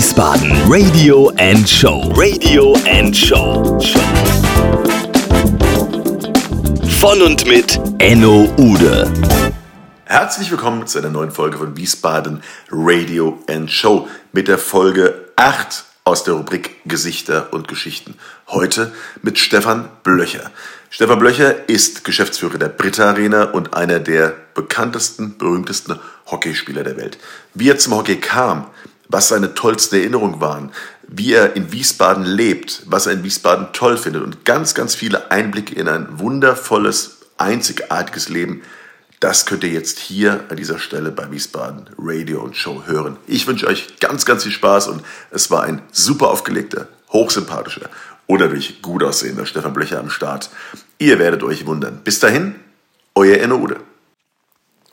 Wiesbaden Radio and Show. Radio and Show. Von und mit Enno Ude. Herzlich willkommen zu einer neuen Folge von Wiesbaden Radio and Show mit der Folge 8 aus der Rubrik Gesichter und Geschichten. Heute mit Stefan Blöcher. Stefan Blöcher ist Geschäftsführer der Britta Arena und einer der bekanntesten, berühmtesten Hockeyspieler der Welt. Wie er zum Hockey kam, was seine tollsten Erinnerungen waren, wie er in Wiesbaden lebt, was er in Wiesbaden toll findet und ganz, ganz viele Einblicke in ein wundervolles, einzigartiges Leben. Das könnt ihr jetzt hier an dieser Stelle bei Wiesbaden Radio und Show hören. Ich wünsche euch ganz, ganz viel Spaß und es war ein super aufgelegter, hochsympathischer oder durch gut aussehender Stefan Blöcher am Start. Ihr werdet euch wundern. Bis dahin, euer Enno Ude.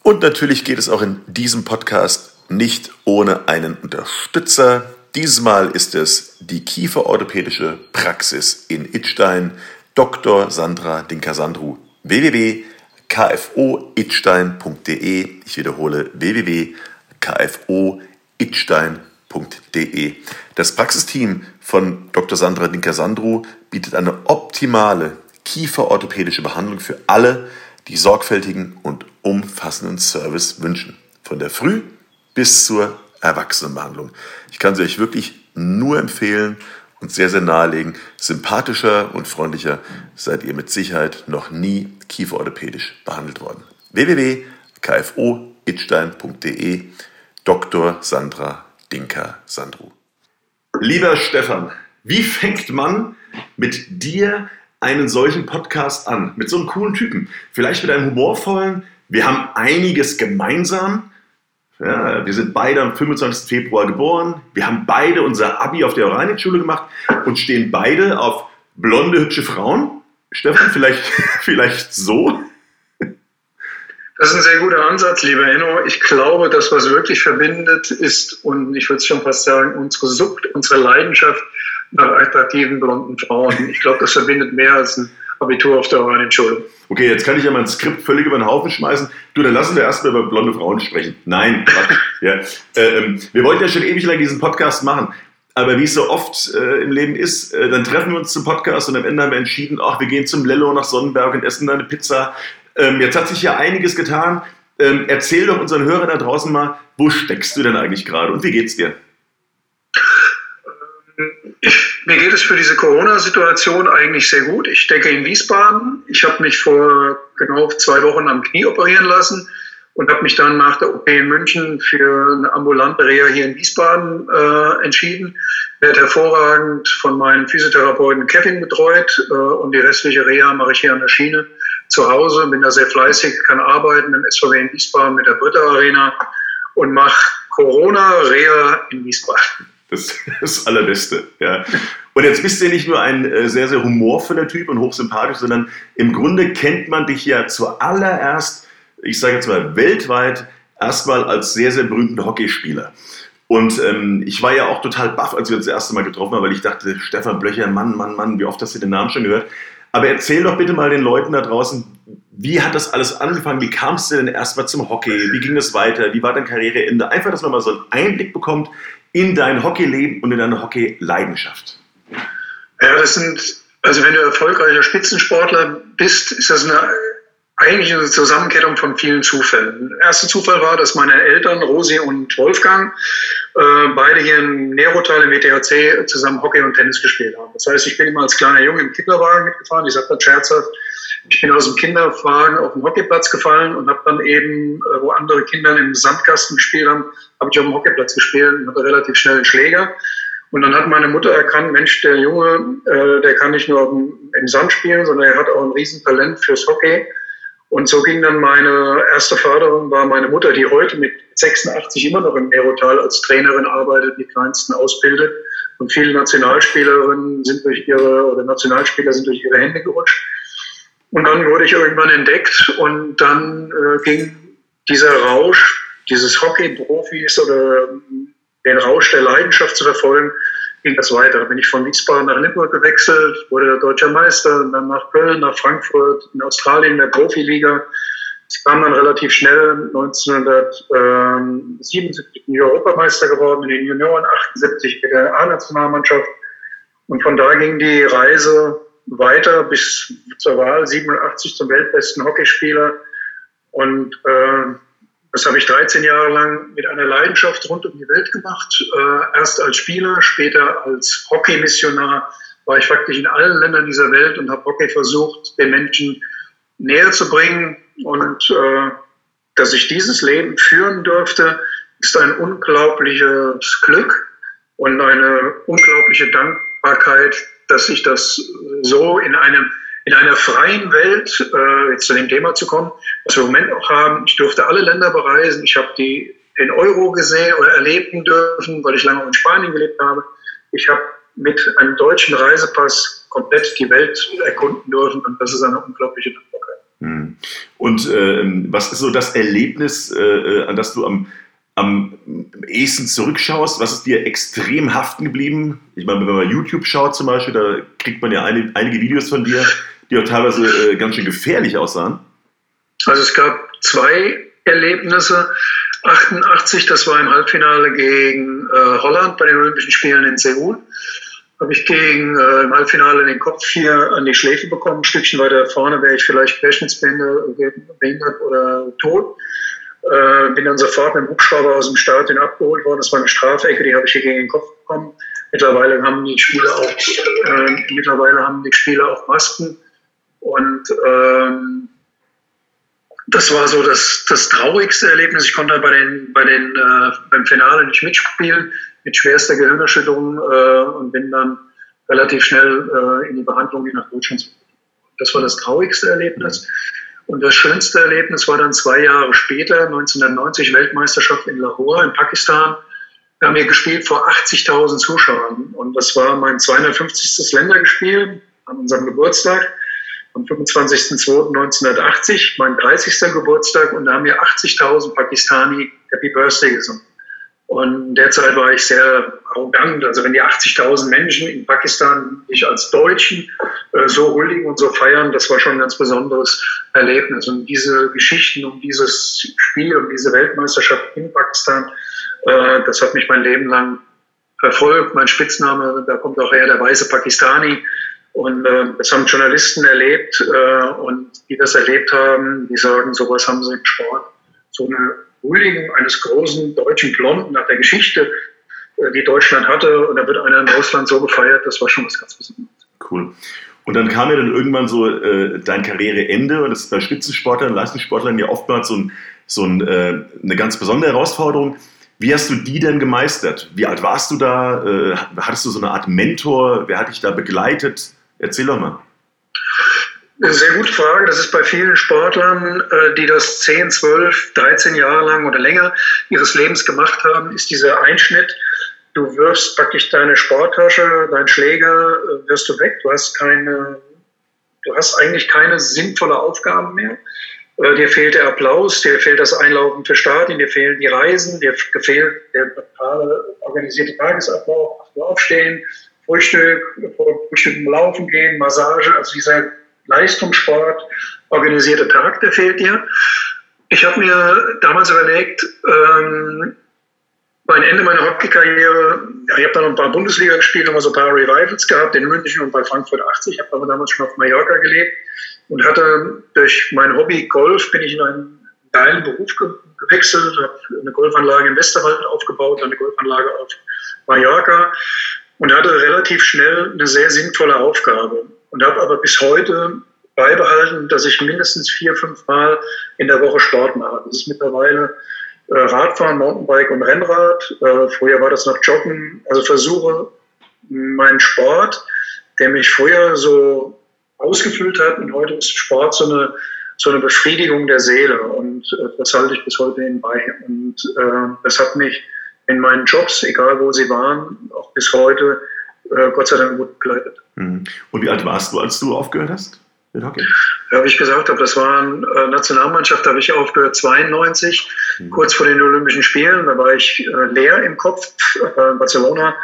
Und natürlich geht es auch in diesem Podcast nicht ohne einen Unterstützer. Dieses Mal ist es die Kieferorthopädische Praxis in Idstein, Dr. Sandra Dinkasandru, www.kfoidstein.de. Ich wiederhole www.kfoidstein.de. Das Praxisteam von Dr. Sandra Dinkasandru bietet eine optimale kieferorthopädische Behandlung für alle, die sorgfältigen und umfassenden Service wünschen. Von der Früh- bis zur Erwachsenenbehandlung. Ich kann sie euch wirklich nur empfehlen und sehr, sehr nahelegen. Sympathischer und freundlicher seid ihr mit Sicherheit noch nie kieferorthopädisch behandelt worden. www.kfoitstein.de Dr. Sandra Dinka Sandru. Lieber Stefan, wie fängt man mit dir einen solchen Podcast an? Mit so einem coolen Typen. Vielleicht mit einem humorvollen. Wir haben einiges gemeinsam. Ja, wir sind beide am 25. Februar geboren. Wir haben beide unser Abi auf der Oranic-Schule gemacht und stehen beide auf blonde, hübsche Frauen. Stefan, vielleicht, vielleicht so? Das ist ein sehr guter Ansatz, lieber Enno. Ich glaube, das, was wirklich verbindet, ist, und ich würde schon fast sagen, unsere Sucht, unsere Leidenschaft nach attraktiven blonden Frauen. Ich glaube, das verbindet mehr als ein Abitur auf der Oranienschule. Okay, jetzt kann ich ja mein Skript völlig über den Haufen schmeißen. Du, dann lassen wir erstmal über blonde Frauen sprechen. Nein, Quatsch. ja. Äh, ähm, wir wollten ja schon ewig lang diesen Podcast machen. Aber wie es so oft äh, im Leben ist, äh, dann treffen wir uns zum Podcast und am Ende haben wir entschieden, ach, wir gehen zum Lello nach Sonnenberg und essen da eine Pizza. Ähm, jetzt hat sich ja einiges getan. Ähm, erzähl doch unseren Hörern da draußen mal, wo steckst du denn eigentlich gerade und wie geht's dir? Mir geht es für diese Corona-Situation eigentlich sehr gut. Ich stecke in Wiesbaden. Ich habe mich vor genau zwei Wochen am Knie operieren lassen und habe mich dann nach der OP in München für eine ambulante Reha hier in Wiesbaden äh, entschieden. Werde hervorragend von meinem Physiotherapeuten Kevin betreut äh, und die restliche Reha mache ich hier an der Schiene zu Hause. Bin da sehr fleißig, kann arbeiten im SVW in Wiesbaden mit der Britta Arena und mache Corona-Reha in Wiesbaden. Das ist das Allerbeste. Ja. Und jetzt bist du nicht nur ein äh, sehr, sehr humorvoller Typ und hochsympathisch, sondern im Grunde kennt man dich ja zuallererst, ich sage jetzt mal weltweit, erstmal als sehr, sehr berühmten Hockeyspieler. Und ähm, ich war ja auch total baff, als wir uns das erste Mal getroffen haben, weil ich dachte, Stefan Blöcher, Mann, Mann, Mann, wie oft hast du den Namen schon gehört? Aber erzähl doch bitte mal den Leuten da draußen, wie hat das alles angefangen? Wie kamst du denn erstmal zum Hockey? Wie ging das weiter? Wie war dein Karriereende? Einfach, dass man mal so einen Einblick bekommt in dein Hockeyleben und in deine Hockeyleidenschaft. Ja, das sind, also wenn du erfolgreicher Spitzensportler bist, ist das eine eigentlich eine Zusammenkettung von vielen Zufällen. Der erste Zufall war, dass meine Eltern, Rosi und Wolfgang, äh, beide hier in Nerotal im WTHC zusammen Hockey und Tennis gespielt haben. Das heißt, ich bin immer als kleiner Junge im Kinderwagen mitgefahren. Ich sage das scherzhaft. Ich bin aus dem Kinderwagen auf den Hockeyplatz gefallen und habe dann eben, äh, wo andere Kinder im Sandkasten gespielt haben, habe ich auf dem Hockeyplatz gespielt und hatte relativ schnell einen Schläger. Und dann hat meine Mutter erkannt, Mensch, der Junge, äh, der kann nicht nur im Sand spielen, sondern er hat auch ein Riesentalent fürs Hockey. Und so ging dann meine erste Förderung, war meine Mutter, die heute mit 86 immer noch im Aerotal als Trainerin arbeitet, die Kleinsten ausbildet. Und viele Nationalspielerinnen sind durch ihre, oder Nationalspieler sind durch ihre Hände gerutscht. Und dann wurde ich irgendwann entdeckt und dann äh, ging dieser Rausch, dieses Hockey-Profis oder den Rausch der Leidenschaft zu verfolgen, ging das weiter. Da bin ich von Wiesbaden nach Limburg gewechselt, wurde der deutscher Meister, dann nach Köln, nach Frankfurt, in Australien in der Profiliga, Sie kam dann relativ schnell 1977 Europameister geworden in den Junioren, 78 mit der A-Nationalmannschaft. Und von da ging die Reise weiter bis zur Wahl 87 zum weltbesten Hockeyspieler. Und äh, das habe ich 13 Jahre lang mit einer Leidenschaft rund um die Welt gemacht. Äh, erst als Spieler, später als Hockeymissionar war ich praktisch in allen Ländern dieser Welt und habe Hockey versucht, den Menschen näher zu bringen. Und äh, dass ich dieses Leben führen durfte, ist ein unglaubliches Glück und eine unglaubliche Dankbarkeit, dass ich das so in einem in einer freien Welt, äh, jetzt zu dem Thema zu kommen, was wir im Moment auch haben, ich durfte alle Länder bereisen, ich habe die den Euro gesehen oder erleben dürfen, weil ich lange in Spanien gelebt habe. Ich habe mit einem deutschen Reisepass komplett die Welt erkunden dürfen und das ist eine unglaubliche Dankbarkeit. Hm. Und äh, was ist so das Erlebnis, äh, äh, an das du am, am ehesten zurückschaust? Was ist dir extrem haften geblieben? Ich meine, wenn man YouTube schaut zum Beispiel, da kriegt man ja eine, einige Videos von dir, die auch teilweise äh, ganz schön gefährlich aussahen. Also es gab zwei Erlebnisse. 88, das war im Halbfinale gegen äh, Holland bei den Olympischen Spielen in Seoul. Habe ich gegen äh, im Halbfinale den Kopf hier an die Schläfe bekommen. Ein Stückchen weiter vorne wäre ich vielleicht querschnittsbehindert oder tot. Äh, bin dann sofort mit dem Hubschrauber aus dem Stadion abgeholt worden. Das war eine Strafecke, die habe ich hier gegen den Kopf bekommen. Mittlerweile haben die Spieler auch, äh, mittlerweile haben die Spieler auch Masken. Und ähm, das war so das, das traurigste Erlebnis. Ich konnte bei den, bei den, äh, beim Finale nicht mitspielen, mit schwerster Gehirnerschütterung äh, und bin dann relativ schnell äh, in die Behandlung wie nach Deutschland. Das war das traurigste Erlebnis. Und das schönste Erlebnis war dann zwei Jahre später, 1990, Weltmeisterschaft in Lahore in Pakistan. Wir haben hier gespielt vor 80.000 Zuschauern. Und das war mein 250. Ländergespiel an unserem Geburtstag am 25.02.1980, mein 30. Geburtstag, und da haben wir 80.000 Pakistani Happy Birthday gesungen. Und derzeit war ich sehr arrogant. Also wenn die 80.000 Menschen in Pakistan mich als Deutschen äh, so huldigen und so feiern, das war schon ein ganz besonderes Erlebnis. Und diese Geschichten um dieses Spiel, um diese Weltmeisterschaft in Pakistan, äh, das hat mich mein Leben lang verfolgt. Mein Spitzname, da kommt auch her, der weiße Pakistani. Und äh, das haben Journalisten erlebt äh, und die das erlebt haben, die sagen, sowas haben sie im Sport. So eine Huldigung eines großen deutschen Blonden nach der Geschichte, die Deutschland hatte, und da wird einer im Ausland so gefeiert, das war schon was ganz Besonderes. Cool. Und dann kam ja dann irgendwann so äh, dein Karriereende und das ist bei Spitzensportlern, Leistungssportlern ja oftmals so, ein, so ein, äh, eine ganz besondere Herausforderung. Wie hast du die denn gemeistert? Wie alt warst du da? Äh, hattest du so eine Art Mentor? Wer hat dich da begleitet? Erzähl doch mal. Eine sehr gute Frage. Das ist bei vielen Sportlern, äh, die das 10, 12, 13 Jahre lang oder länger ihres Lebens gemacht haben, ist dieser Einschnitt. Du wirfst praktisch deine Sporttasche, deinen Schläger, äh, wirst du weg. Du hast keine, du hast eigentlich keine sinnvolle Aufgabe mehr. Äh, dir fehlt der Applaus, dir fehlt das Einlaufen für Stadien, dir fehlen die Reisen, dir fehlt der organisierte Tagesablauf, aufstehen, Frühstück, Frühstück Laufen gehen, Massage, also dieser Leistungssport, organisierte Tag, der fehlt dir. Ich habe mir damals überlegt, ähm, mein Ende meiner Hockeykarriere, ich habe dann ein paar Bundesliga gespielt, nochmal so ein paar Revivals gehabt, in München und bei Frankfurt 80. Ich habe aber damals schon auf Mallorca gelebt und hatte durch mein Hobby Golf bin ich in einen geilen Beruf ge gewechselt, habe eine Golfanlage im Westerwald aufgebaut, eine Golfanlage auf Mallorca und hatte relativ schnell eine sehr sinnvolle Aufgabe und habe aber bis heute beibehalten, dass ich mindestens vier, fünf Mal in der Woche Sport mache. Das ist mittlerweile Radfahren, Mountainbike und Rennrad. Äh, früher war das noch Joggen. Also versuche meinen Sport, der mich früher so ausgefüllt hat und heute ist Sport so eine, so eine Befriedigung der Seele und äh, das halte ich bis heute bei. Und äh, das hat mich in meinen Jobs, egal wo sie waren, auch bis heute äh, Gott sei Dank gut begleitet. Mhm. Und wie alt warst du, als du aufgehört hast mit Hockey? Ja, wie ich gesagt habe, das war eine äh, Nationalmannschaft, da habe ich aufgehört 92, mhm. kurz vor den Olympischen Spielen. Da war ich äh, leer im Kopf. Äh, Barcelona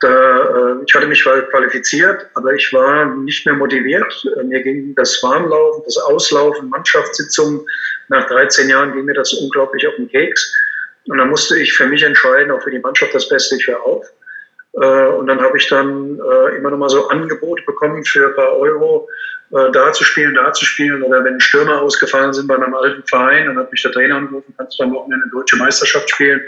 Da, ich hatte mich qualifiziert, aber ich war nicht mehr motiviert. Mir ging das Warmlaufen, das Auslaufen, Mannschaftssitzungen. Nach 13 Jahren ging mir das unglaublich auf den Keks. Und dann musste ich für mich entscheiden, auch für die Mannschaft das Beste, ich höre auf. Äh, und dann habe ich dann äh, immer noch mal so Angebote bekommen für ein paar Euro, äh, da zu spielen, da zu spielen. Oder wenn Stürmer ausgefallen sind bei meinem alten Verein, dann hat mich der Trainer angerufen, kannst du am Wochenende eine deutsche Meisterschaft spielen.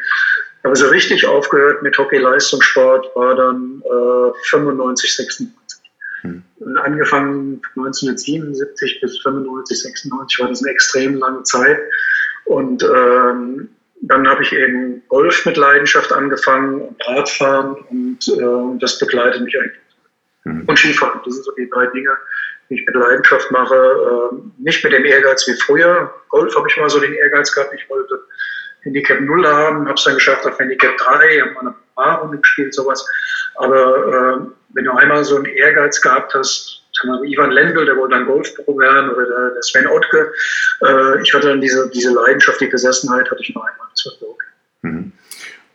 Aber so richtig aufgehört mit Hockey-Leistungssport war dann äh, 95, 96. Hm. Und angefangen 1977 bis 95, 96 war das eine extrem lange Zeit. Und ähm, dann habe ich eben Golf mit Leidenschaft angefangen und Radfahren und äh, das begleitet mich eigentlich. Mhm. Und Skifahren, das sind so die drei Dinge, die ich mit Leidenschaft mache. Äh, nicht mit dem Ehrgeiz wie früher. Golf habe ich mal so den Ehrgeiz gehabt, ich wollte Handicap 0 haben, habe es dann geschafft auf Handicap 3, habe mal eine Paarrunde gespielt, sowas. Aber äh, wenn du einmal so einen Ehrgeiz gehabt hast, Ivan Lendl, der wollte dann Golfpro werden, oder der, der Sven Ottke, äh, ich hatte dann diese, diese Leidenschaft, die Besessenheit, hatte ich nur einmal. Das war okay. Mhm.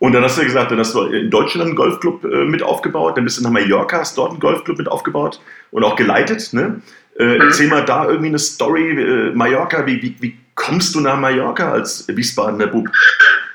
Und dann hast du gesagt, dann hast du in Deutschland einen Golfclub äh, mit aufgebaut, dann bist du nach Mallorca, hast dort einen Golfclub mit aufgebaut und auch geleitet. Ne? Äh, mhm. Erzähl mal da irgendwie eine Story, äh, Mallorca, wie, wie, wie kommst du nach Mallorca als Wiesbadener Bub?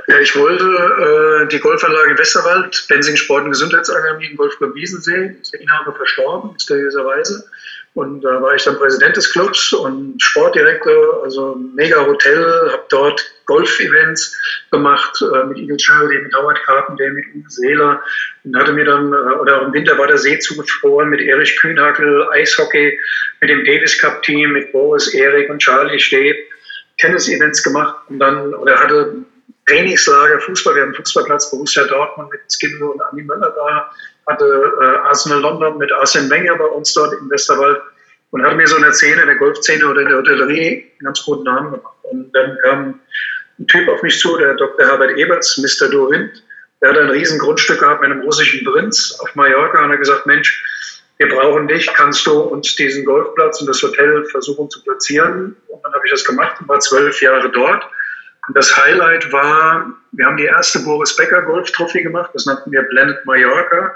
Ja, ich wollte äh, die Golfanlage Westerwald, Bensing Sport- und Gesundheitsakademie, Golfclub Wiesensee, ist der Inhaber verstorben, mysteriöserweise. Und da war ich dann Präsident des Clubs und Sportdirektor, also mega Hotel, habe dort Golf-Events gemacht äh, mit Eagle Charity, mit Howard Carpenter, mit Uwe Seeler. Und hatte mir dann, äh, oder im Winter war der See zugefroren mit Erich Kühnhackel, Eishockey, mit dem Davis Cup Team, mit Boris, Erik und Charlie Steb. Tennis-Events gemacht und dann, oder hatte Trainingslager, Fußball, wir haben Fußballplatz, Borussia Dortmund mit Skimbo und Andi Möller da, hatte äh, Arsenal London mit Arsene Wenger bei uns dort im Westerwald und hatte mir so eine Szene in der Golfszene oder in der Hotellerie einen ganz guten Namen gemacht. Und dann kam ein Typ auf mich zu, der Dr. Herbert Eberts, Mr. Dorinth, der hatte ein riesen Grundstück gehabt mit einem russischen Prinz auf Mallorca und hat gesagt, Mensch, wir brauchen dich, kannst du uns diesen Golfplatz und das Hotel versuchen zu platzieren? Und dann habe ich das gemacht und war zwölf Jahre dort. Und das Highlight war, wir haben die erste Boris Becker Golf Trophy gemacht, das nannten wir Blended Mallorca,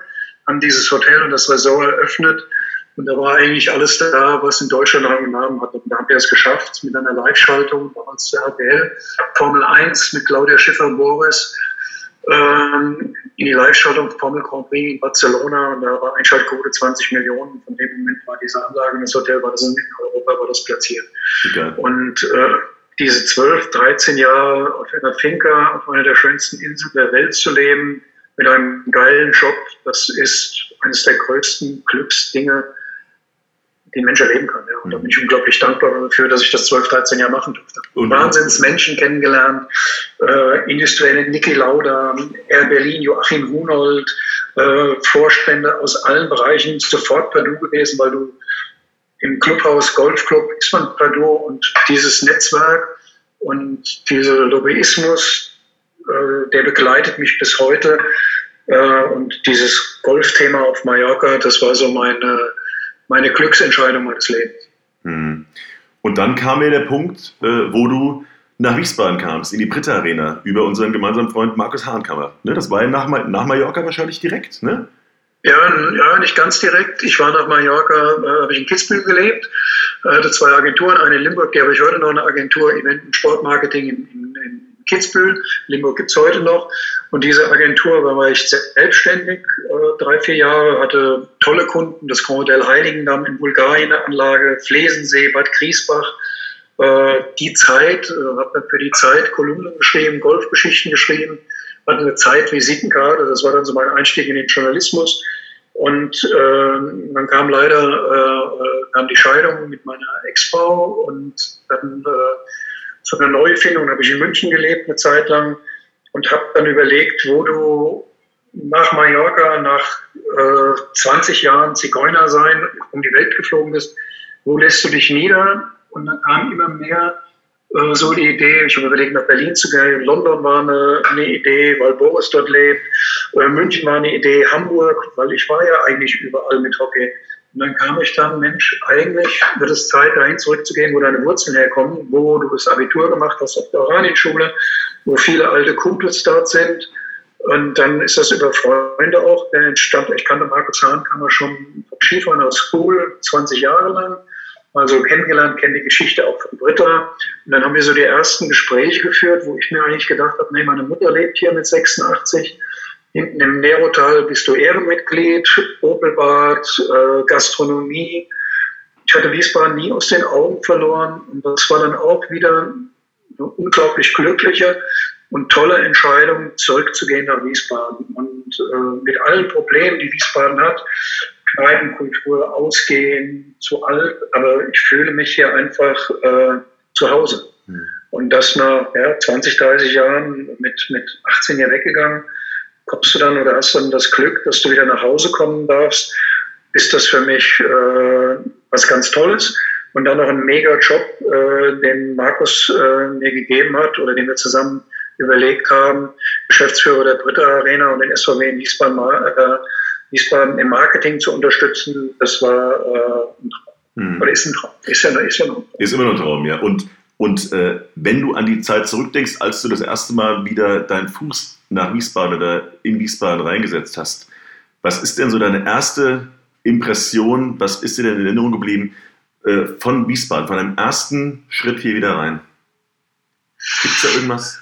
haben dieses Hotel und das Resort eröffnet. Und da war eigentlich alles da, was in Deutschland einen Namen hat. Und da haben wir es geschafft mit einer Live-Schaltung damals der RTL, Formel 1 mit Claudia Schiffer und Boris ähm, in die Live-Schaltung Formel Grand Prix in Barcelona und da war Einschaltquote 20 Millionen. Von dem Moment war diese Anlage in das Hotel, war das in Europa, war das platziert. Okay. Und äh, diese 12, 13 Jahre auf einer Finca, auf einer der schönsten Inseln der Welt zu leben, mit einem geilen Job, das ist eines der größten Glücksdinge, die ein Mensch erleben kann. Ja. Und da bin ich unglaublich dankbar dafür, dass ich das 12, 13 Jahre machen durfte. Und Wahnsinns Menschen kennengelernt, äh, industrielle Niki Lauda, Air Berlin, Joachim Hunold, äh, Vorstände aus allen Bereichen, sofort per Du gewesen, weil du im Clubhaus, Golfclub ist man per Du und dieses Netzwerk und dieser Lobbyismus, äh, der begleitet mich bis heute. Äh, und dieses Golfthema auf Mallorca, das war so meine meine Glücksentscheidung meines Lebens. Hm. Und dann kam mir der Punkt, äh, wo du nach Wiesbaden kamst, in die Britta Arena, über unseren gemeinsamen Freund Markus Hahnkammer. Ne, das war ja nach, nach Mallorca wahrscheinlich direkt, ne? Ja, ja, nicht ganz direkt. Ich war nach Mallorca, äh, habe ich in Kitzbühel gelebt, hatte zwei Agenturen, eine in Limburg, die habe ich heute noch eine Agentur Event- und Sportmarketing in, in, in Kitzbühel. Limburg gibt es heute noch. Und diese Agentur war ich selbstständig, äh, drei, vier Jahre, hatte tolle Kunden, das Grand Hotel Heiligendamm in Bulgarien eine Anlage, Flesensee, Bad Griesbach. Äh, die Zeit, äh, habe für die Zeit Kolumnen geschrieben, Golfgeschichten geschrieben, hatte eine Zeit-Visitenkarte, das war dann so mein Einstieg in den Journalismus. Und äh, dann kam leider äh, kam die Scheidung mit meiner Ex-Frau und dann äh, zu einer Neufindung, habe ich in München gelebt eine Zeit lang und habe dann überlegt, wo du nach Mallorca, nach äh, 20 Jahren Zigeuner sein, um die Welt geflogen bist, wo lässt du dich nieder? Und dann kam immer mehr äh, so die Idee, ich habe überlegt, nach Berlin zu gehen. London war eine, eine Idee, weil Boris dort lebt. Äh, München war eine Idee, Hamburg, weil ich war ja eigentlich überall mit Hockey. Und dann kam ich dann, Mensch, eigentlich wird es Zeit, dahin zurückzugehen, wo deine Wurzeln herkommen, wo du das Abitur gemacht hast auf der Oranienschule, wo viele alte Kumpels dort sind. Und dann ist das über Freunde auch entstanden. Ich kannte Marco Zahnkammer schon Skifahren aus School 20 Jahre lang. Also kennengelernt, kenne die Geschichte auch von Britta. Und dann haben wir so die ersten Gespräche geführt, wo ich mir eigentlich gedacht habe, nee, meine Mutter lebt hier mit 86. Hinten im Nerotal bist du Ehrenmitglied, Opelbad, äh, Gastronomie. Ich hatte Wiesbaden nie aus den Augen verloren. Und das war dann auch wieder eine unglaublich glückliche und tolle Entscheidung, zurückzugehen nach Wiesbaden. Und äh, mit allen Problemen, die Wiesbaden hat, Kneipenkultur, Ausgehen, zu alt, aber ich fühle mich hier einfach äh, zu Hause. Mhm. Und das nach ja, 20, 30 Jahren mit, mit 18 hier weggegangen, kommst du dann oder hast dann das Glück, dass du wieder nach Hause kommen darfst, ist das für mich äh, was ganz Tolles. Und dann noch ein Mega-Job, äh, den Markus äh, mir gegeben hat oder den wir zusammen überlegt haben, Geschäftsführer der Britta Arena und den SVW in Wiesbaden, Wiesbaden im Marketing zu unterstützen, das war äh, ein Traum. Hm. Oder ist ein Traum. Ist ja, ist ja noch Ist immer noch ein Traum, ja. Und, und äh, wenn du an die Zeit zurückdenkst, als du das erste Mal wieder deinen Fuß nach Wiesbaden oder in Wiesbaden reingesetzt hast, was ist denn so deine erste Impression, was ist dir denn in Erinnerung geblieben äh, von Wiesbaden, von deinem ersten Schritt hier wieder rein? Gibt es da irgendwas?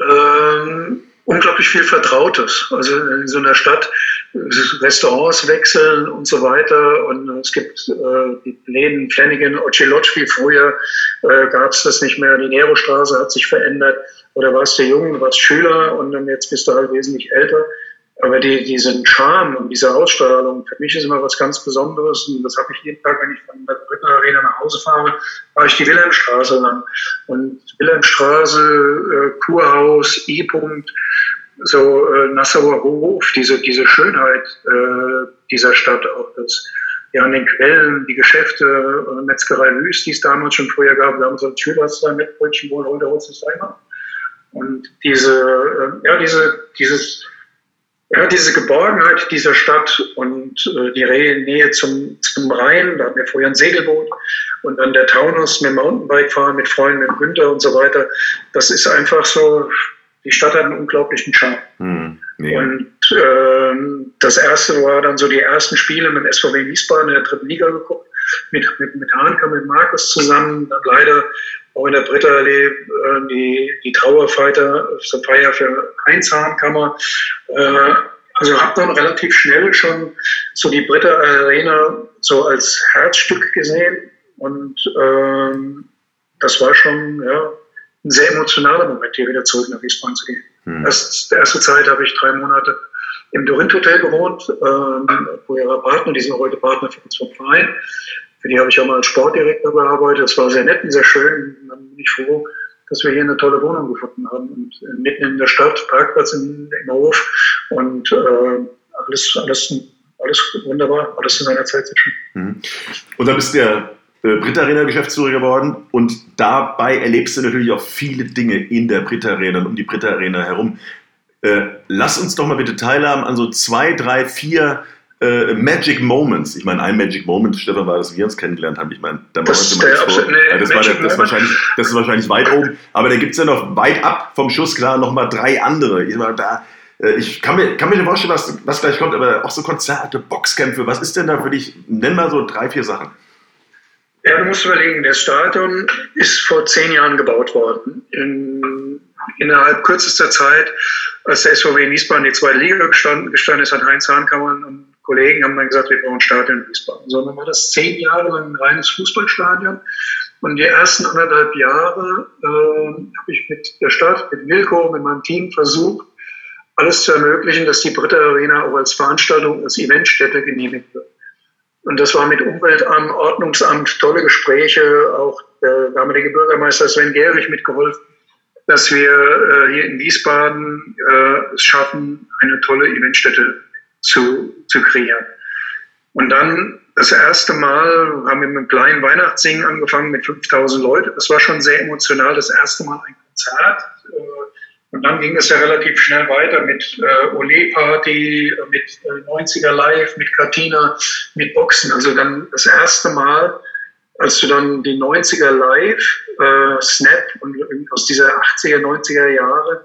Ähm, unglaublich viel Vertrautes. Also in so einer Stadt Restaurants wechseln und so weiter. Und es gibt äh, die Läden Flanagan, Ocilocci. Früher äh, gab es das nicht mehr. Die Nero-Straße hat sich verändert. Oder warst du jung, warst Schüler und dann jetzt bist du halt wesentlich älter. Aber die, diesen Charme und diese Ausstrahlung, für mich ist immer was ganz Besonderes. Und das habe ich jeden Tag, wenn ich von der dritten Arena nach Hause fahre, fahre ich die Wilhelmstraße lang. Und Wilhelmstraße, äh, Kurhaus, E-Punkt, so äh, Nassauer Hof, diese, diese Schönheit äh, dieser Stadt, auch das, ja, an den Quellen, die Geschäfte, äh, Metzgerei Wüst, die es damals schon früher gab, damals als Schüler da Mettbrötchen wohl, heute holst du es einmal. Und diese, äh, ja, diese, dieses, ja, diese Geborgenheit dieser Stadt und äh, die Nähe zum, zum Rhein, da hatten wir vorher ein Segelboot und dann der Taunus mit Mountainbike fahren mit Freunden, mit Günther und so weiter, das ist einfach so, die Stadt hat einen unglaublichen Charme. Hm, ja. Und äh, das erste war dann so die ersten Spiele mit dem SVW Wiesbaden in der dritten Liga geguckt, mit, mit, mit Hahnkamp, mit Markus zusammen, dann leider auch in der Britterallee äh, die, die Trauerfeiter zur Feier für Heinz Hahnkammer. Äh, also habe dann relativ schnell schon so die Britta Arena so als Herzstück gesehen und ähm, das war schon ja, ein sehr emotionaler Moment, hier wieder zurück nach Wiesbaden zu gehen. Hm. Erst, der erste Zeit habe ich drei Monate im Dorint Hotel gewohnt, ähm, wo ihre Partner, die sind heute Partner für uns vom Verein, für die habe ich auch mal als Sportdirektor gearbeitet. Das war sehr nett und sehr schön. Dann bin ich froh, dass wir hier eine tolle Wohnung gefunden haben. Und äh, mitten in der Stadt, Parkplatz im, im Hof und äh, alles, alles, alles wunderbar, alles in seiner Zeit sehr schön. Mhm. Und dann bist du ja äh, Brit Arena Geschäftsführer geworden und dabei erlebst du natürlich auch viele Dinge in der Brit Arena und um die Brit Arena herum. Äh, lass uns doch mal bitte teilhaben an so zwei, drei, vier äh, Magic Moments. Ich meine, ein Magic Moment, Stefan, war, dass wir uns kennengelernt haben. Ich meine, da das, ist der absolut, nee, das, war das, wahrscheinlich, das ist wahrscheinlich weit oben. Aber da gibt es ja noch weit ab vom Schuss klar nochmal drei andere. Ich, meine, da, äh, ich kann mir, kann mir vorstellen, was, was gleich kommt, aber auch so Konzerte, Boxkämpfe. Was ist denn da für dich? Nenn mal so drei, vier Sachen. Ja, du musst überlegen, das Stadion ist vor zehn Jahren gebaut worden. In, innerhalb kürzester Zeit, als der SVW in Wiesbaden die zweite Liga gestanden, gestanden ist, hat Heinz Hahnkammer und Kollegen haben dann gesagt, wir brauchen ein Stadion in Wiesbaden. So, dann war das zehn Jahre lang ein reines Fußballstadion. Und die ersten anderthalb Jahre äh, habe ich mit der Stadt, mit Wilco, mit meinem Team versucht, alles zu ermöglichen, dass die Britta Arena auch als Veranstaltung, als Eventstätte genehmigt wird. Und das war mit Umweltamt, Ordnungsamt tolle Gespräche, auch der damalige Bürgermeister Sven Gehrig mitgeholfen, dass wir äh, hier in Wiesbaden äh, es schaffen, eine tolle Eventstätte zu, zu kreieren. Und dann das erste Mal haben wir mit einem kleinen Weihnachtssingen angefangen mit 5000 Leuten. Das war schon sehr emotional, das erste Mal ein Konzert. Äh, und dann ging es ja relativ schnell weiter mit äh, Ole-Party, mit äh, 90er Live, mit Katina, mit Boxen. Also dann das erste Mal, als du dann die 90er Live, äh, Snap und aus dieser 80er, 90er Jahre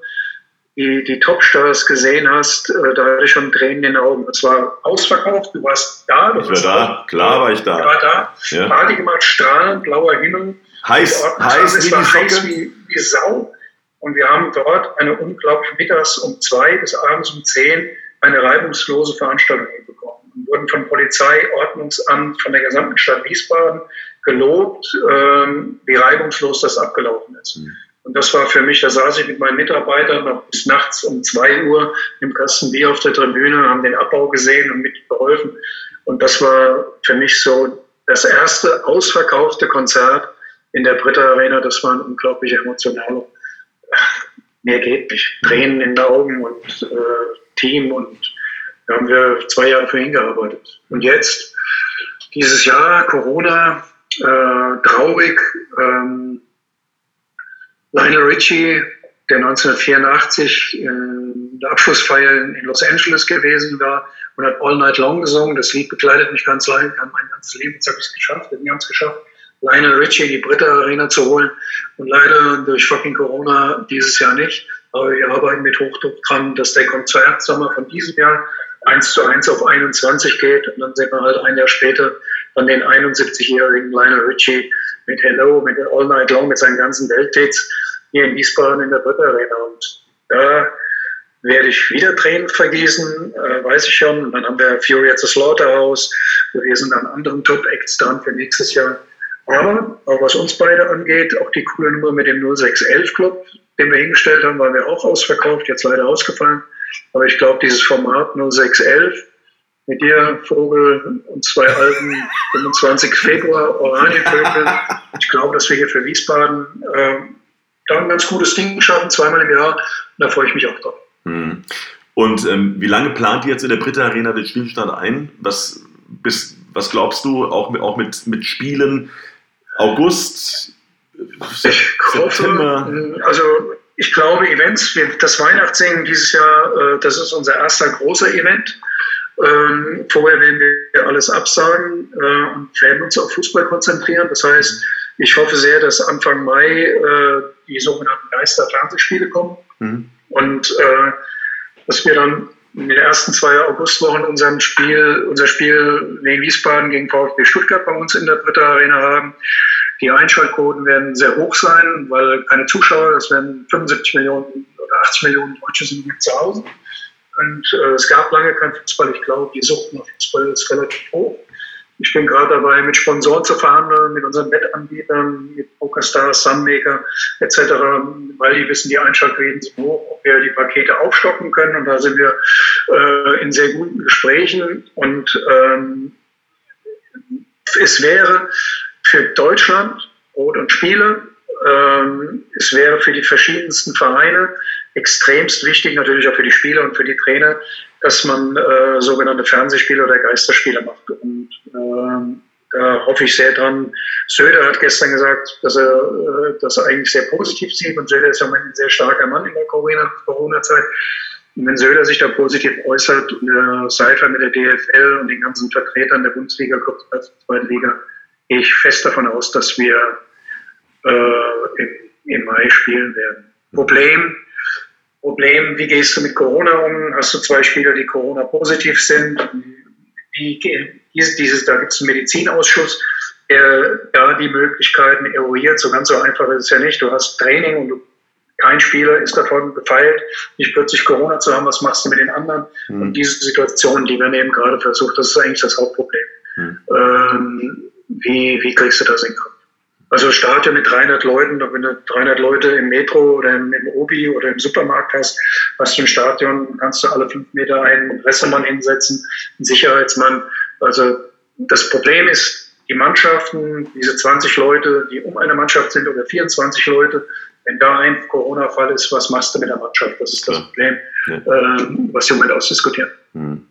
die, die Topstars gesehen hast, äh, da hatte ich schon Tränen in den Augen. Es war ausverkauft, du warst da. Du ich war da, klar war ich da. Ich war da, ja. Party gemacht, strahlend, blauer Himmel. Heiß, heiß, es war heiß wie, wie Sau. Und wir haben dort eine unglaubliche mittags um zwei bis abends um zehn eine reibungslose Veranstaltung hinbekommen und wurden von Polizei, Ordnungsamt, von der gesamten Stadt Wiesbaden gelobt, ähm, wie reibungslos das abgelaufen ist. Mhm. Und das war für mich, da saß ich mit meinen Mitarbeitern noch bis nachts um zwei Uhr im Kasten Bier auf der Tribüne, haben den Abbau gesehen und mitgeholfen. Und das war für mich so das erste ausverkaufte Konzert in der Britta Arena. Das war ein unglaublich emotionaler. Mehr geht nicht. Tränen in den Augen und äh, Team und da haben wir zwei Jahre für hingearbeitet. Und jetzt, dieses Jahr, Corona, äh, traurig, ähm, Lionel Richie, der 1984 in der Abschlussfeier in Los Angeles gewesen war und hat All Night Long gesungen. Das Lied begleitet mich ganz lange, mein ganzes Leben. Jetzt habe ich es geschafft, wir haben es geschafft, Lionel Richie in die Britta Arena zu holen. Und leider durch fucking Corona dieses Jahr nicht. Aber wir arbeiten mit Hochdruck dran, dass der Konzertsommer von diesem Jahr 1 zu 1 auf 21 geht. Und dann sehen wir halt ein Jahr später dann den 71-jährigen Lionel Richie mit Hello, mit All Night Long, mit seinen ganzen Welthits hier in Wiesbaden in der Britta Arena. Und da werde ich wieder Tränen vergießen, äh, weiß ich schon. Und dann haben wir Fury at the Slaughterhouse. Wir sind an anderen Top-Acts dran für nächstes Jahr. Aber auch was uns beide angeht, auch die coole Nummer mit dem 0611 Club, den wir hingestellt haben, waren wir auch ausverkauft, jetzt leider ausgefallen. Aber ich glaube, dieses Format 0611 mit dir, Vogel, und zwei Alben, 25 Februar, Oranienvögel. Ich glaube, dass wir hier für Wiesbaden äh, da ein ganz gutes Ding schaffen, zweimal im Jahr. Und da freue ich mich auch drauf. Hm. Und ähm, wie lange plant ihr jetzt in der Britta Arena den Spielstand ein? Was, bis, was glaubst du, auch mit, auch mit, mit Spielen? August, ich September? Hoffe, also ich glaube, Events, das Weihnachtssingen dieses Jahr, äh, das ist unser erster großer Event. Ähm, vorher werden wir alles absagen äh, und werden uns auf Fußball konzentrieren. Das heißt, ich hoffe sehr, dass Anfang Mai äh, die sogenannten Geister-Fernsehspiele kommen mhm. und äh, dass wir dann in den ersten zwei Augustwochen unser Spiel, unser Spiel in Wiesbaden gegen VfB Stuttgart bei uns in der Dritte Arena haben. Die Einschaltquoten werden sehr hoch sein, weil keine Zuschauer, das werden 75 Millionen oder 80 Millionen Deutsche sind mit zu Hause. Und äh, es gab lange kein Fußball. Ich glaube, die Sucht nach Fußball ist relativ hoch. Ich bin gerade dabei, mit Sponsoren zu verhandeln, mit unseren Wettanbietern, mit PokerStars, Sunmaker etc., weil die wissen, die Einschaltquoten sind hoch, ob wir die Pakete aufstocken können. Und da sind wir äh, in sehr guten Gesprächen. Und ähm, es wäre für Deutschland Brot und Spiele, ähm, es wäre für die verschiedensten Vereine extremst wichtig, natürlich auch für die Spieler und für die Trainer, dass man äh, sogenannte Fernsehspiele oder Geisterspiele macht. Und äh, da hoffe ich sehr dran. Söder hat gestern gesagt, dass er äh, das eigentlich sehr positiv sieht. Und Söder ist ja ein sehr starker Mann in der Corona-Zeit. Und wenn Söder sich da positiv äußert und der Seifer mit der DFL und den ganzen Vertretern der Bundesliga, der zweiten Liga, gehe ich fest davon aus, dass wir äh, im, im Mai spielen werden. Problem, Problem, wie gehst du mit Corona um? Hast du zwei Spieler, die Corona-positiv sind? Wie, dieses, da gibt es einen Medizinausschuss, der da die Möglichkeiten eruiert. So ganz so einfach ist es ja nicht. Du hast Training und du, kein Spieler ist davon befeit, nicht plötzlich Corona zu haben. Was machst du mit den anderen? Mhm. Und diese Situation, die werden eben gerade versucht, das ist eigentlich das Hauptproblem. Mhm. Ähm, wie, wie kriegst du das in den Kopf? Also Stadion mit 300 Leuten, wenn du 300 Leute im Metro oder im, im Obi oder im Supermarkt hast, hast du im Stadion, kannst du alle fünf Meter einen Pressemann hinsetzen, einen Sicherheitsmann. Also das Problem ist, die Mannschaften, diese 20 Leute, die um eine Mannschaft sind oder 24 Leute, wenn da ein Corona-Fall ist, was machst du mit der Mannschaft? Das ist das Problem, ja. äh, was wir im Moment ausdiskutieren. Hm.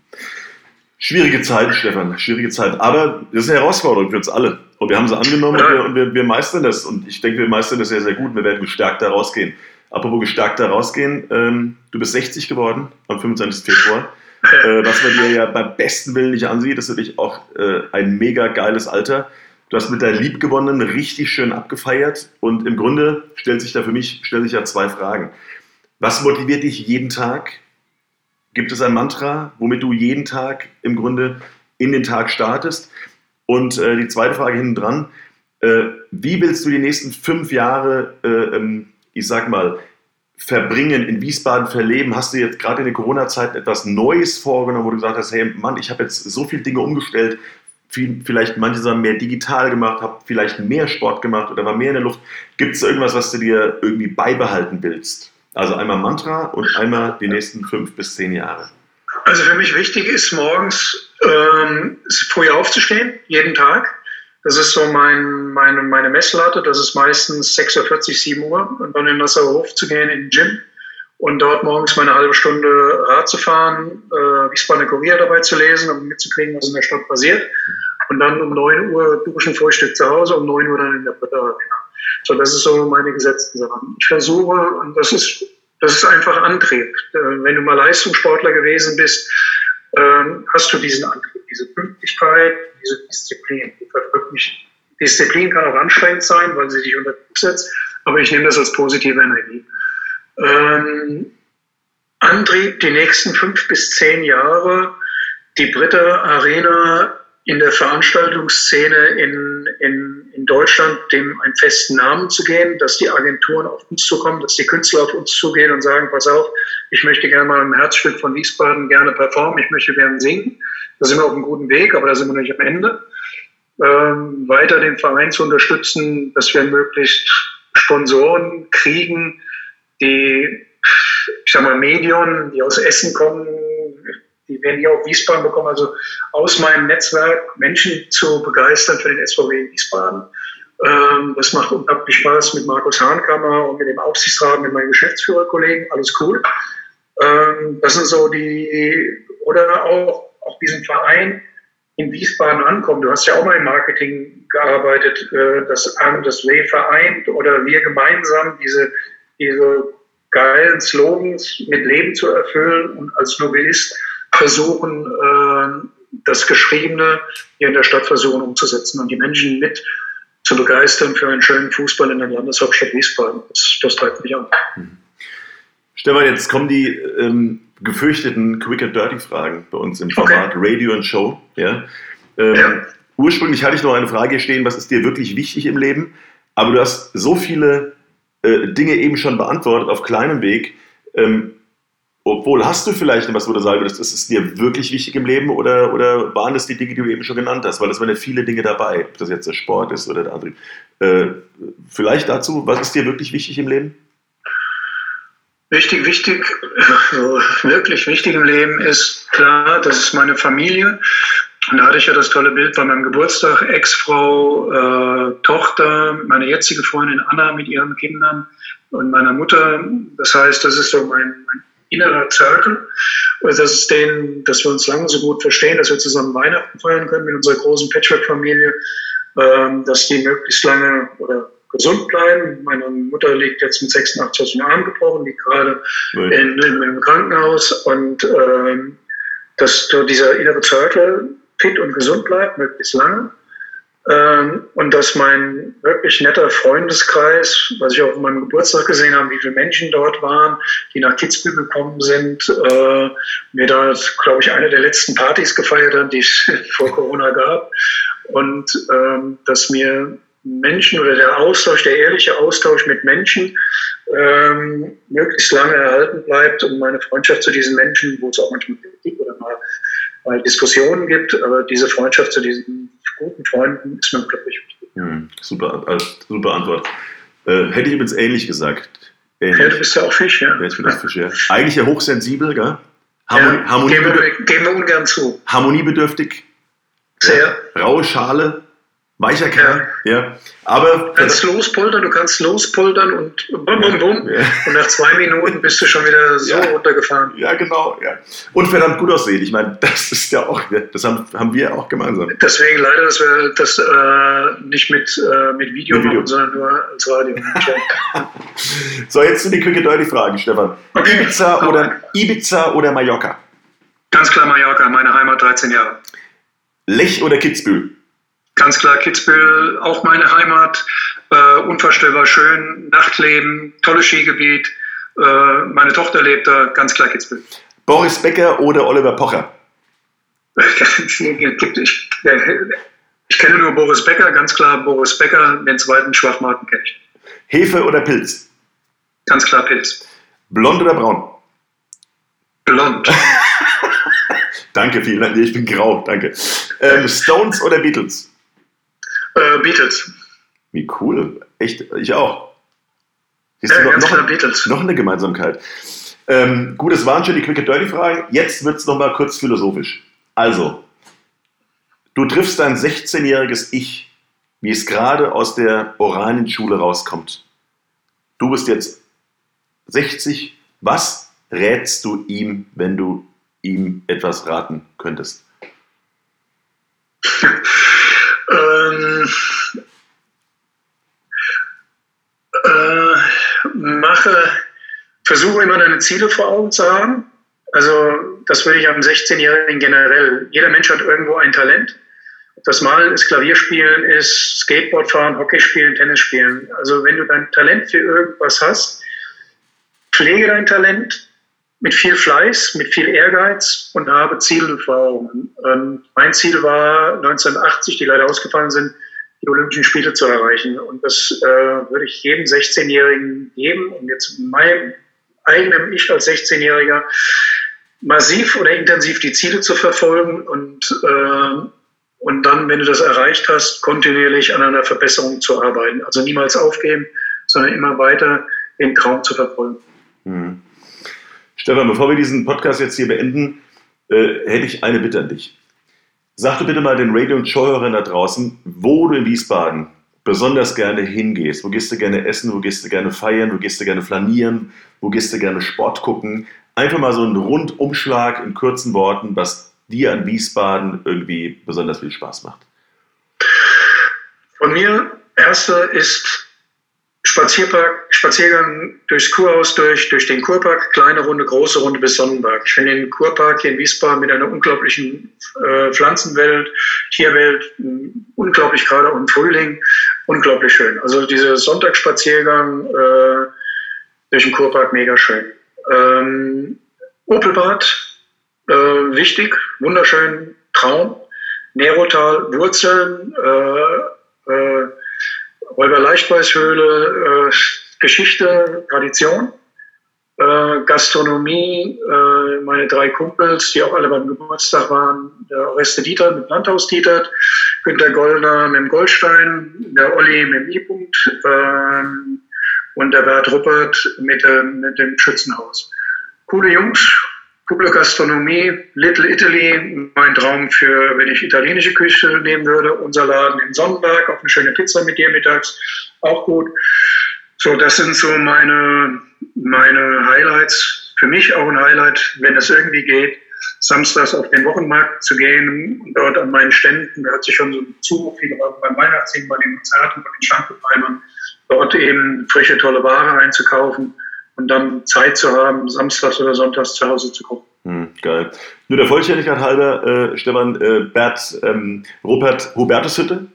Schwierige Zeit, Stefan, schwierige Zeit. Aber das ist eine Herausforderung für uns alle. Und wir haben sie angenommen und, wir, und wir, wir, meistern das. Und ich denke, wir meistern das sehr, sehr gut. Wir werden gestärkt da rausgehen. Apropos gestärkt da rausgehen, ähm, du bist 60 geworden am 25. Februar. Äh, was man dir ja beim besten Willen nicht ansieht, das ist natürlich auch äh, ein mega geiles Alter. Du hast mit deinen Liebgewonnenen richtig schön abgefeiert und im Grunde stellt sich da für mich stellt sich ja zwei Fragen. Was motiviert dich jeden Tag? Gibt es ein Mantra, womit du jeden Tag im Grunde in den Tag startest? Und äh, die zweite Frage hinten dran, äh, wie willst du die nächsten fünf Jahre, äh, ähm, ich sag mal, verbringen, in Wiesbaden verleben? Hast du jetzt gerade in der Corona-Zeit etwas Neues vorgenommen, wo du gesagt hast, hey Mann, ich habe jetzt so viele Dinge umgestellt, viel, vielleicht manche Sachen mehr digital gemacht, habe vielleicht mehr Sport gemacht oder war mehr in der Luft. Gibt es irgendwas, was du dir irgendwie beibehalten willst? Also einmal Mantra und einmal die nächsten fünf bis zehn Jahre. Also für mich wichtig ist morgens ähm, früh aufzustehen, jeden Tag. Das ist so mein, meine, meine Messlatte. Das ist meistens 6.40 Uhr, 7 Uhr. Und dann in Nassau Hof zu gehen, in den Gym. Und dort morgens mal eine halbe Stunde Rad zu fahren, äh, Wiesbadener Kurier dabei zu lesen, um mitzukriegen, was in der Stadt passiert. Und dann um 9 Uhr duschen, Frühstück zu Hause, um 9 Uhr dann in der Britta Arena. So, das ist so meine gesetzten Sachen. Ich versuche, und das ist, das ist einfach Antrieb. Äh, wenn du mal Leistungssportler gewesen bist, ähm, hast du diesen Antrieb, diese Pünktlichkeit, diese Disziplin. Disziplin kann auch anstrengend sein, weil sie dich unter Druck setzt, aber ich nehme das als positive Energie. Ähm, Antrieb, die nächsten fünf bis zehn Jahre, die Britta Arena in der Veranstaltungsszene in, in, in Deutschland dem einen festen Namen zu geben, dass die Agenturen auf uns zukommen, dass die Künstler auf uns zugehen und sagen, pass auf, ich möchte gerne mal ein Herzstück von Wiesbaden gerne performen, ich möchte gerne singen. Da sind wir auf einem guten Weg, aber da sind wir noch nicht am Ende. Ähm, weiter den Verein zu unterstützen, dass wir möglichst Sponsoren kriegen, die, ich sag mal, Medien, die aus Essen kommen, die werden hier auf Wiesbaden bekommen, also aus meinem Netzwerk Menschen zu begeistern für den SVW in Wiesbaden. Ähm, das macht unglaublich Spaß mit Markus Hahnkammer und mit dem Aufsichtsrat, mit meinen Geschäftsführerkollegen, alles cool. Ähm, das sind so die, oder auch, auch diesen Verein in Wiesbaden ankommen. Du hast ja auch mal im Marketing gearbeitet, äh, das das W vereint oder wir gemeinsam diese, diese geilen Slogans mit Leben zu erfüllen und als Lobbyist versuchen, äh, das Geschriebene hier in der Stadt versuchen umzusetzen und die Menschen mit zu begeistern für einen schönen Fußball in der Landeshauptstadt Wiesbaden. Das, das treibt mich an. Stefan, jetzt kommen die ähm, gefürchteten Quick and Dirty Fragen bei uns im Format okay. Radio and Show. Ja? Ähm, ja. Ursprünglich hatte ich noch eine Frage stehen, was ist dir wirklich wichtig im Leben? Aber du hast so viele äh, Dinge eben schon beantwortet auf kleinem Weg. Ähm, obwohl, hast du vielleicht etwas, wo du sagen würdest, ist dir wirklich wichtig im Leben oder, oder waren das die Dinge, die du eben schon genannt hast? Weil es waren ja viele Dinge dabei, ob das jetzt der Sport ist oder der Antrieb. Äh, vielleicht dazu, was ist dir wirklich wichtig im Leben? Wichtig, wichtig, wirklich wichtig im Leben ist klar, das ist meine Familie. Und da hatte ich ja das tolle Bild bei meinem Geburtstag, Ex-Frau, äh, Tochter, meine jetzige Freundin Anna mit ihren Kindern und meiner Mutter. Das heißt, das ist so mein, mein innerer Circle. Und das ist den, dass wir uns lange so gut verstehen, dass wir zusammen Weihnachten feiern können mit unserer großen Patchwork-Familie, ähm, dass die möglichst lange oder gesund bleiben. Meine Mutter liegt jetzt mit 86 aus dem Arm gebrochen, liegt gerade in, in, im Krankenhaus und ähm, dass dieser innere Circle fit und gesund bleibt, möglichst lange. Ähm, und dass mein wirklich netter Freundeskreis, was ich auch an meinem Geburtstag gesehen habe, wie viele Menschen dort waren, die nach Kitzbühel gekommen sind, äh, mir da, glaube ich, eine der letzten Partys gefeiert haben, die es vor Corona gab. Und ähm, dass mir Menschen oder der Austausch, der ehrliche Austausch mit Menschen ähm, möglichst lange erhalten bleibt und meine Freundschaft zu diesen Menschen, wo es auch manchmal Kritik oder mal, mal Diskussionen gibt, aber diese Freundschaft zu diesen guten Freunden ist unglaublich wichtig. Hm, super, also, super Antwort. Äh, hätte ich übrigens ähnlich gesagt. Ähnlich. Ja, du bist ja auch Fisch, ja. ja ich bin auch Fisch, ja. Eigentlich ja hochsensibel, gell? Harmon ja, Harmonie geben, wir, geben wir ungern zu. Harmoniebedürftig. Sehr. Raue Schale. Weicher Kerl, ja. ja. Aber. Du kannst lospoltern, du kannst lospoltern und bum, bum, bum. Ja. Und nach zwei Minuten bist du schon wieder so ja. runtergefahren. Ja, genau, ja. Und verdammt gut aussehen. Ich meine, das ist ja auch, das haben, haben wir auch gemeinsam. Deswegen leider, dass wir das äh, nicht mit, äh, mit Video mit machen, Video. sondern nur als Radio. so, jetzt sind die Quick Dirty Fragen, Stefan. Okay. Ibiza, oder, Ibiza oder Mallorca? Ganz klar Mallorca, meine Heimat, 13 Jahre. Lech oder Kitzbühel? Ganz klar, Kitzbühel, auch meine Heimat, äh, unvorstellbar schön, Nachtleben, tolles Skigebiet, Äh, meine Tochter lebt da ganz klar Kitzbühel. Boris Becker oder Oliver Pocher? ich, ich kenne nur Boris Becker, ganz klar Boris Becker, den zweiten Schwachmaten kenne ich. Hefe oder Pilz? Ganz klar Pilz. Blond oder braun? Blond. danke, vielen Dank. Ich bin grau, danke. Ähm, Stones oder Beatles? Äh, Beatles. Wie cool. Echt, ich auch. Siehst ja, noch, ganz noch, klar Beatles. noch eine Gemeinsamkeit. Ähm, gut, es waren schon die Quick Dirty Fragen. Jetzt wird es nochmal kurz philosophisch. Also, du triffst dein 16-jähriges Ich, wie es gerade aus der Oranienschule rauskommt. Du bist jetzt 60. Was rätst du ihm, wenn du ihm etwas raten könntest? Ähm, äh, mache, versuche immer deine Ziele vor Augen zu haben. Also das würde ich am 16-Jährigen generell. Jeder Mensch hat irgendwo ein Talent. Das Malen ist, Klavierspielen ist, Skateboard fahren, Hockey spielen, Tennis spielen. Also wenn du dein Talent für irgendwas hast, pflege dein Talent mit viel Fleiß, mit viel Ehrgeiz und habe Ziele vor Augen. Ähm, mein Ziel war 1980, die leider ausgefallen sind, die Olympischen Spiele zu erreichen. Und das äh, würde ich jedem 16-Jährigen geben. Und jetzt meinem eigenen Ich als 16-Jähriger massiv oder intensiv die Ziele zu verfolgen und, äh, und dann, wenn du das erreicht hast, kontinuierlich an einer Verbesserung zu arbeiten. Also niemals aufgeben, sondern immer weiter den Traum zu verfolgen. Hm. Stefan, bevor wir diesen Podcast jetzt hier beenden, äh, hätte ich eine Bitte an dich. Sag du bitte mal den Radio- und Showhörern da draußen, wo du in Wiesbaden besonders gerne hingehst. Wo gehst du gerne essen, wo gehst du gerne feiern, wo gehst du gerne flanieren, wo gehst du gerne Sport gucken. Einfach mal so einen Rundumschlag in kurzen Worten, was dir an Wiesbaden irgendwie besonders viel Spaß macht. Von mir, erster ist Spazierpark, Spaziergang durchs Kurhaus durch, durch den Kurpark, kleine Runde, große Runde bis Sonnenberg. Ich finde den Kurpark hier in Wiesbaden mit einer unglaublichen äh, Pflanzenwelt, Tierwelt, unglaublich gerade im Frühling, unglaublich schön. Also dieser Sonntagsspaziergang äh, durch den Kurpark, mega schön. Ähm, Opelbad, äh, wichtig, wunderschön, Traum. Nerotal, Wurzeln, äh, äh, Räuber Leichtbeißhöhle, äh, Geschichte, Tradition, äh, Gastronomie, äh, meine drei Kumpels, die auch alle beim Geburtstag waren, der Oreste Dieter mit Landhaus Dieter, Günter Goldner mit dem Goldstein, der Olli mit dem I-Punkt ähm, und der Bert Ruppert mit, mit dem Schützenhaus. Coole Jungs, coole Gastronomie, Little Italy, mein Traum für, wenn ich italienische Küche nehmen würde, unser Laden in Sonnenberg, auch eine schöne Pizza mit dir mittags, auch gut. So, das sind so meine, meine Highlights. Für mich auch ein Highlight, wenn es irgendwie geht, samstags auf den Wochenmarkt zu gehen und dort an meinen Ständen, da hat sich schon so zu viel beim Weihnachtsding, bei den Konzerten, bei den Schankenbreimern, dort eben frische, tolle Ware einzukaufen und dann Zeit zu haben, samstags oder sonntags zu Hause zu gucken. Hm, geil. Nur der Vollständigkeit halber, äh, Stefan, äh, Bert, ähm, Robert Hubertushütte,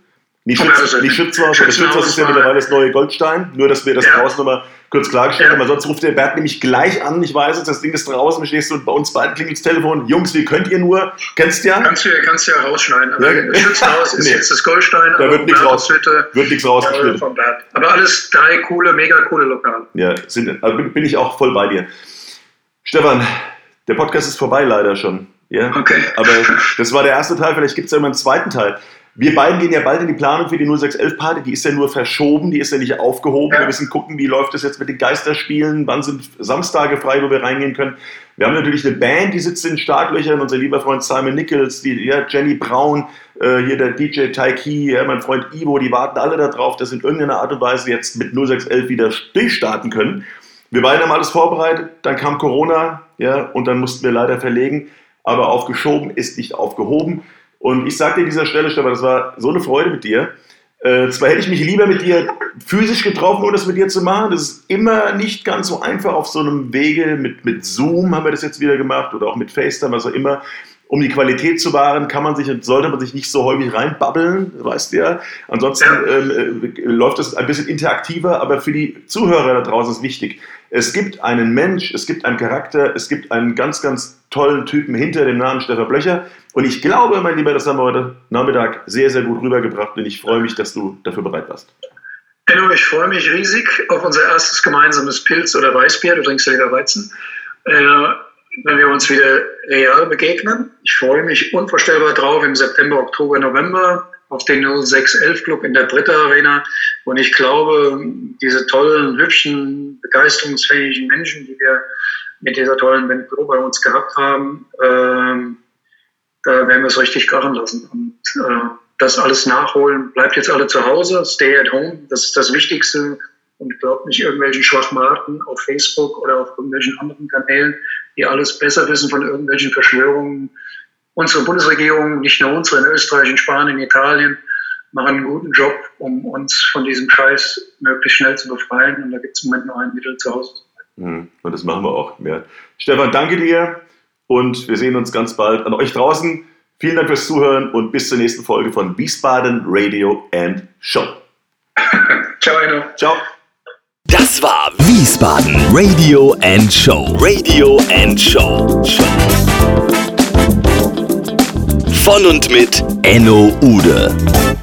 nicht, Schütz, nicht Schützhaus, das Schützhaus ist ja mittlerweile das neue Goldstein, nur dass wir das ja. draußen nochmal kurz klargestellt haben, ja. sonst ruft der Bert nämlich gleich an, ich weiß es, das Ding ist draußen, stehst du bei uns beiden klingelt das Telefon, Jungs, wie könnt ihr nur, kennst du ja? Kannst du ja, kannst ja rausschneiden, aber ja. das Schützenhaus ist nee. jetzt das Goldstein, da wird nichts raus, wird nichts rausgeschnitten. Aber alles drei coole, mega coole Lokale. Ja, sind, also bin ich auch voll bei dir. Stefan, der Podcast ist vorbei leider schon. Ja? Okay. Aber das war der erste Teil, vielleicht gibt es ja immer einen zweiten Teil. Wir beiden gehen ja bald in die Planung für die 0611-Party. Die ist ja nur verschoben, die ist ja nicht aufgehoben. Ja. Wir müssen gucken, wie läuft das jetzt mit den Geisterspielen, wann sind Samstage frei, wo wir reingehen können. Wir haben natürlich eine Band, die sitzt in Startlöchern, unser lieber Freund Simon Nichols, die, ja, Jenny Brown, äh, hier der DJ Taiki, ja, mein Freund Ivo, die warten alle darauf, dass sie in irgendeiner Art und Weise jetzt mit 0611 wieder durchstarten können. Wir beide haben alles vorbereitet, dann kam Corona, ja, und dann mussten wir leider verlegen. Aber aufgeschoben ist nicht aufgehoben. Und ich sage dir an dieser Stelle, Stefan, das war so eine Freude mit dir. Äh, zwar hätte ich mich lieber mit dir physisch getroffen, um das mit dir zu machen. Das ist immer nicht ganz so einfach auf so einem Wege. Mit, mit Zoom haben wir das jetzt wieder gemacht oder auch mit FaceTime, was auch immer. Um die Qualität zu wahren, kann man sich und sollte man sich nicht so häufig reinbabbeln, weißt du ja. Ansonsten ähm, äh, läuft das ein bisschen interaktiver, aber für die Zuhörer da draußen ist wichtig. Es gibt einen Mensch, es gibt einen Charakter, es gibt einen ganz, ganz tollen Typen hinter dem Namen Stefan Blöcher. Und ich glaube, mein Lieber, das haben wir heute Nachmittag sehr, sehr gut rübergebracht. Und ich freue mich, dass du dafür bereit warst. Enno, ich freue mich riesig auf unser erstes gemeinsames Pilz oder Weißbier. Du trinkst ja wieder Weizen. Äh, wenn wir uns wieder real begegnen. Ich freue mich unvorstellbar drauf im September, Oktober, November auf den 0611 Club in der Britta Arena. Und ich glaube, diese tollen, hübschen, begeisterungsfähigen Menschen, die wir mit dieser tollen Band Pro bei uns gehabt haben, äh, da werden wir es richtig krachen lassen. Und äh, das alles nachholen. Bleibt jetzt alle zu Hause, stay at home, das ist das Wichtigste. Und glaubt nicht irgendwelchen Schwachmaten auf Facebook oder auf irgendwelchen anderen Kanälen, die alles besser wissen von irgendwelchen Verschwörungen unsere Bundesregierung, nicht nur unsere in Österreich, in Spanien, in Italien, machen einen guten Job, um uns von diesem Scheiß möglichst schnell zu befreien. Und da gibt es im Moment nur ein Mittel zu Hause. Mhm. Und das machen wir auch. Ja. Stefan, danke dir und wir sehen uns ganz bald an euch draußen. Vielen Dank fürs Zuhören und bis zur nächsten Folge von Wiesbaden Radio and Show. Ciao, Enno. Ciao. Das war Wiesbaden Radio and Show. Radio and Show. Von und mit Enno Ude.